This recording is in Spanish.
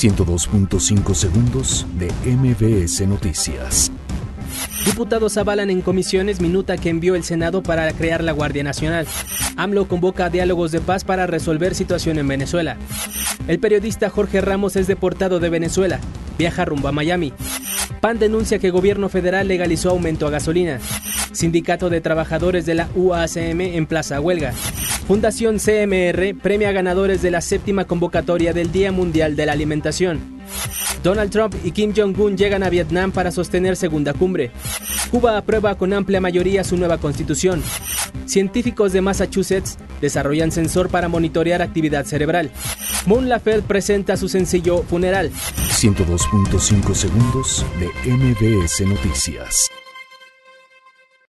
102.5 segundos de MBS Noticias. Diputados avalan en comisiones minuta que envió el Senado para crear la Guardia Nacional. AMLO convoca diálogos de paz para resolver situación en Venezuela. El periodista Jorge Ramos es deportado de Venezuela. Viaja rumbo a Miami. PAN denuncia que gobierno federal legalizó aumento a gasolina. Sindicato de Trabajadores de la UACM en Plaza Huelga. Fundación CMR premia ganadores de la séptima convocatoria del Día Mundial de la Alimentación. Donald Trump y Kim Jong-un llegan a Vietnam para sostener segunda cumbre. Cuba aprueba con amplia mayoría su nueva constitución. Científicos de Massachusetts desarrollan sensor para monitorear actividad cerebral. Moon Laferte presenta su sencillo Funeral. 102.5 segundos de MBS Noticias.